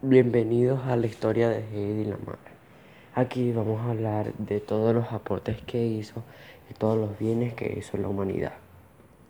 Bienvenidos a la historia de Heidi Lamar. Aquí vamos a hablar de todos los aportes que hizo y todos los bienes que hizo la humanidad.